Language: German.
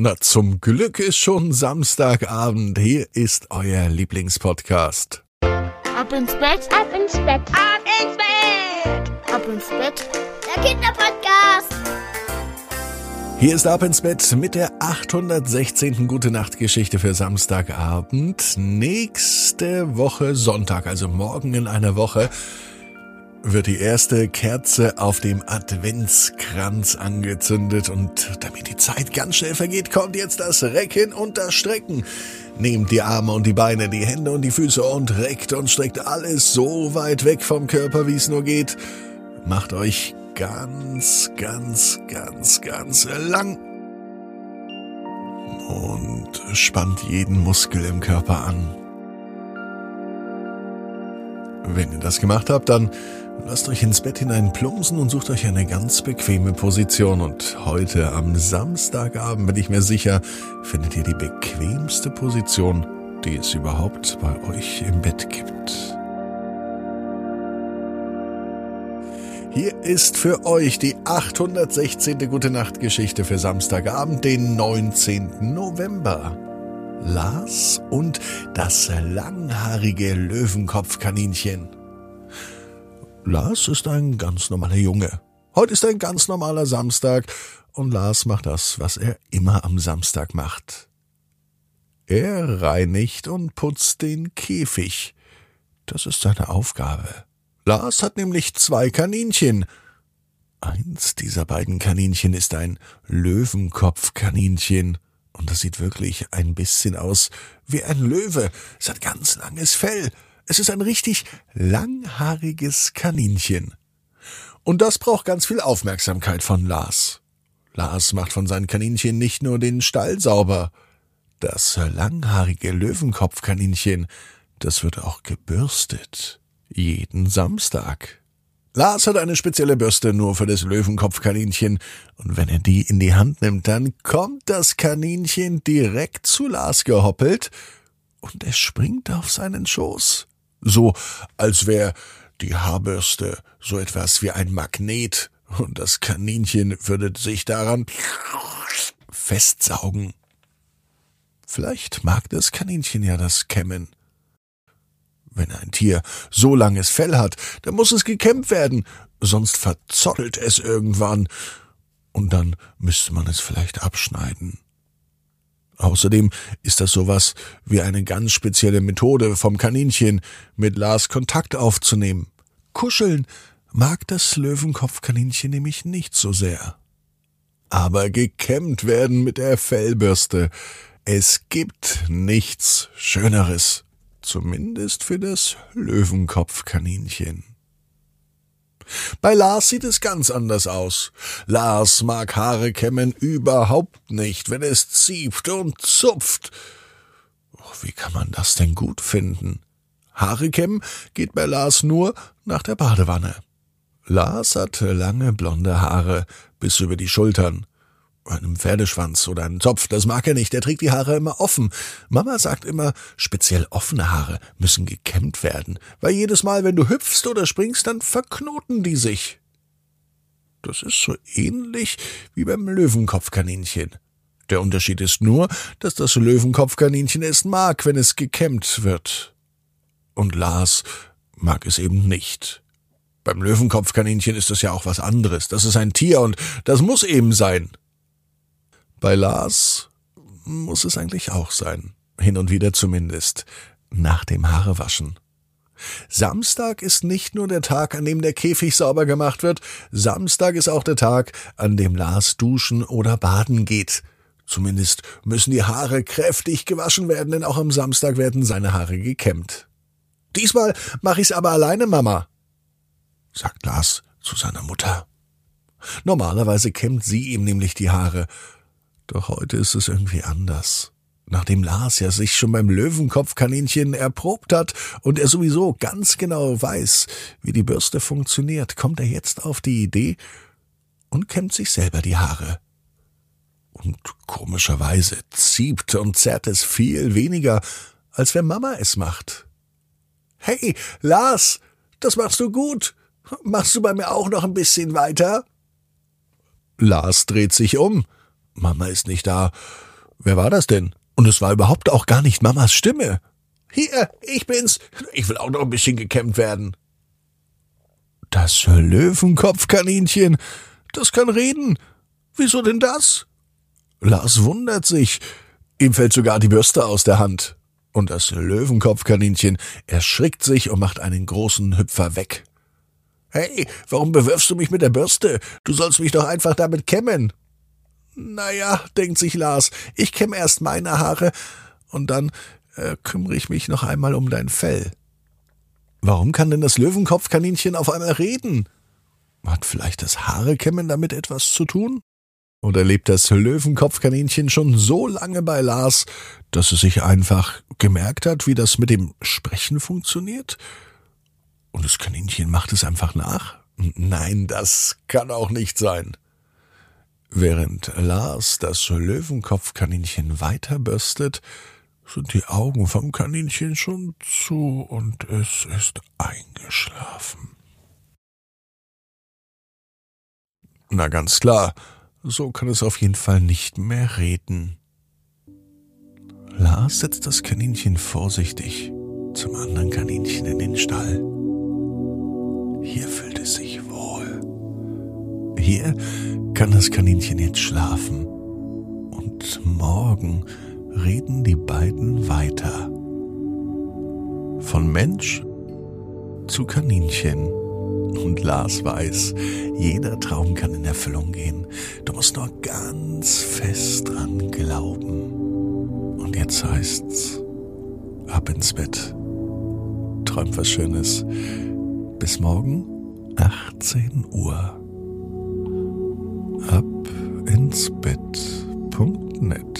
Na, zum Glück ist schon Samstagabend. Hier ist euer Lieblingspodcast. Ab ins Bett, Ab ins Bett, Ab ins Bett! ab ins Bett. der Kinderpodcast. Hier ist Ab ins Bett mit der 816. Gute Nacht Geschichte für Samstagabend. Nächste Woche Sonntag, also morgen in einer Woche, wird die erste Kerze auf dem Adventskranz angezündet und damit die Zeit ganz schnell vergeht, kommt jetzt das Recken und das Strecken. Nehmt die Arme und die Beine, die Hände und die Füße und reckt und streckt alles so weit weg vom Körper, wie es nur geht. Macht euch ganz, ganz, ganz, ganz lang und spannt jeden Muskel im Körper an. Wenn ihr das gemacht habt, dann lasst euch ins Bett hinein plumpsen und sucht euch eine ganz bequeme Position. Und heute am Samstagabend bin ich mir sicher, findet ihr die bequemste Position, die es überhaupt bei euch im Bett gibt. Hier ist für euch die 816. Gute Nacht Geschichte für Samstagabend, den 19. November. Lars und das langhaarige Löwenkopfkaninchen. Lars ist ein ganz normaler Junge. Heute ist ein ganz normaler Samstag und Lars macht das, was er immer am Samstag macht. Er reinigt und putzt den Käfig. Das ist seine Aufgabe. Lars hat nämlich zwei Kaninchen. Eins dieser beiden Kaninchen ist ein Löwenkopfkaninchen. Und das sieht wirklich ein bisschen aus wie ein Löwe. Es hat ganz langes Fell. Es ist ein richtig langhaariges Kaninchen. Und das braucht ganz viel Aufmerksamkeit von Lars. Lars macht von seinen Kaninchen nicht nur den Stall sauber. Das langhaarige Löwenkopfkaninchen, das wird auch gebürstet. Jeden Samstag. Lars hat eine spezielle Bürste nur für das Löwenkopfkaninchen, und wenn er die in die Hand nimmt, dann kommt das Kaninchen direkt zu Lars gehoppelt, und es springt auf seinen Schoß. So, als wär die Haarbürste so etwas wie ein Magnet, und das Kaninchen würde sich daran festsaugen. Vielleicht mag das Kaninchen ja das Kämmen. Wenn ein Tier so langes Fell hat, dann muss es gekämmt werden, sonst verzottelt es irgendwann, und dann müsste man es vielleicht abschneiden. Außerdem ist das sowas wie eine ganz spezielle Methode vom Kaninchen, mit Lars Kontakt aufzunehmen. Kuscheln mag das Löwenkopfkaninchen nämlich nicht so sehr. Aber gekämmt werden mit der Fellbürste, es gibt nichts Schöneres. Zumindest für das Löwenkopfkaninchen. Bei Lars sieht es ganz anders aus. Lars mag Haare kämmen überhaupt nicht, wenn es zieht und zupft. Oh, wie kann man das denn gut finden? Haare kämmen geht bei Lars nur nach der Badewanne. Lars hat lange blonde Haare bis über die Schultern einem Pferdeschwanz oder einen Zopf, das mag er nicht, er trägt die Haare immer offen. Mama sagt immer, speziell offene Haare müssen gekämmt werden, weil jedes Mal, wenn du hüpfst oder springst, dann verknoten die sich. Das ist so ähnlich wie beim Löwenkopfkaninchen. Der Unterschied ist nur, dass das Löwenkopfkaninchen es mag, wenn es gekämmt wird. Und Lars mag es eben nicht. Beim Löwenkopfkaninchen ist es ja auch was anderes. Das ist ein Tier und das muss eben sein. Bei Lars muss es eigentlich auch sein. Hin und wieder zumindest. Nach dem Haarewaschen. Samstag ist nicht nur der Tag, an dem der Käfig sauber gemacht wird. Samstag ist auch der Tag, an dem Lars duschen oder baden geht. Zumindest müssen die Haare kräftig gewaschen werden, denn auch am Samstag werden seine Haare gekämmt. Diesmal mach ich's aber alleine, Mama, sagt Lars zu seiner Mutter. Normalerweise kämmt sie ihm nämlich die Haare, doch heute ist es irgendwie anders. Nachdem Lars ja sich schon beim Löwenkopfkaninchen erprobt hat und er sowieso ganz genau weiß, wie die Bürste funktioniert, kommt er jetzt auf die Idee und kämmt sich selber die Haare. Und komischerweise zieht und zerrt es viel weniger, als wenn Mama es macht. Hey, Lars, das machst du gut. Machst du bei mir auch noch ein bisschen weiter? Lars dreht sich um. Mama ist nicht da. Wer war das denn? Und es war überhaupt auch gar nicht Mamas Stimme. Hier, ich bin's. Ich will auch noch ein bisschen gekämmt werden. Das Löwenkopfkaninchen, das kann reden. Wieso denn das? Lars wundert sich. Ihm fällt sogar die Bürste aus der Hand. Und das Löwenkopfkaninchen erschrickt sich und macht einen großen Hüpfer weg. Hey, warum bewirfst du mich mit der Bürste? Du sollst mich doch einfach damit kämmen. Naja, denkt sich Lars, ich kämme erst meine Haare und dann äh, kümmere ich mich noch einmal um dein Fell. Warum kann denn das Löwenkopfkaninchen auf einmal reden? Hat vielleicht das Haarekämmen damit etwas zu tun? Oder lebt das Löwenkopfkaninchen schon so lange bei Lars, dass es sich einfach gemerkt hat, wie das mit dem Sprechen funktioniert? Und das Kaninchen macht es einfach nach? Nein, das kann auch nicht sein. Während Lars das Löwenkopfkaninchen weiter bürstet, sind die Augen vom Kaninchen schon zu und es ist eingeschlafen. Na ganz klar, so kann es auf jeden Fall nicht mehr reden. Lars setzt das Kaninchen vorsichtig zum anderen Kaninchen in den Stall. Hier fühlt es sich wohl. Hier kann das Kaninchen jetzt schlafen. Und morgen reden die beiden weiter. Von Mensch zu Kaninchen. Und Lars weiß, jeder Traum kann in Erfüllung gehen. Du musst nur ganz fest dran glauben. Und jetzt heißt's, ab ins Bett. Träum was Schönes. Bis morgen, 18 Uhr. Ab ins Bett.net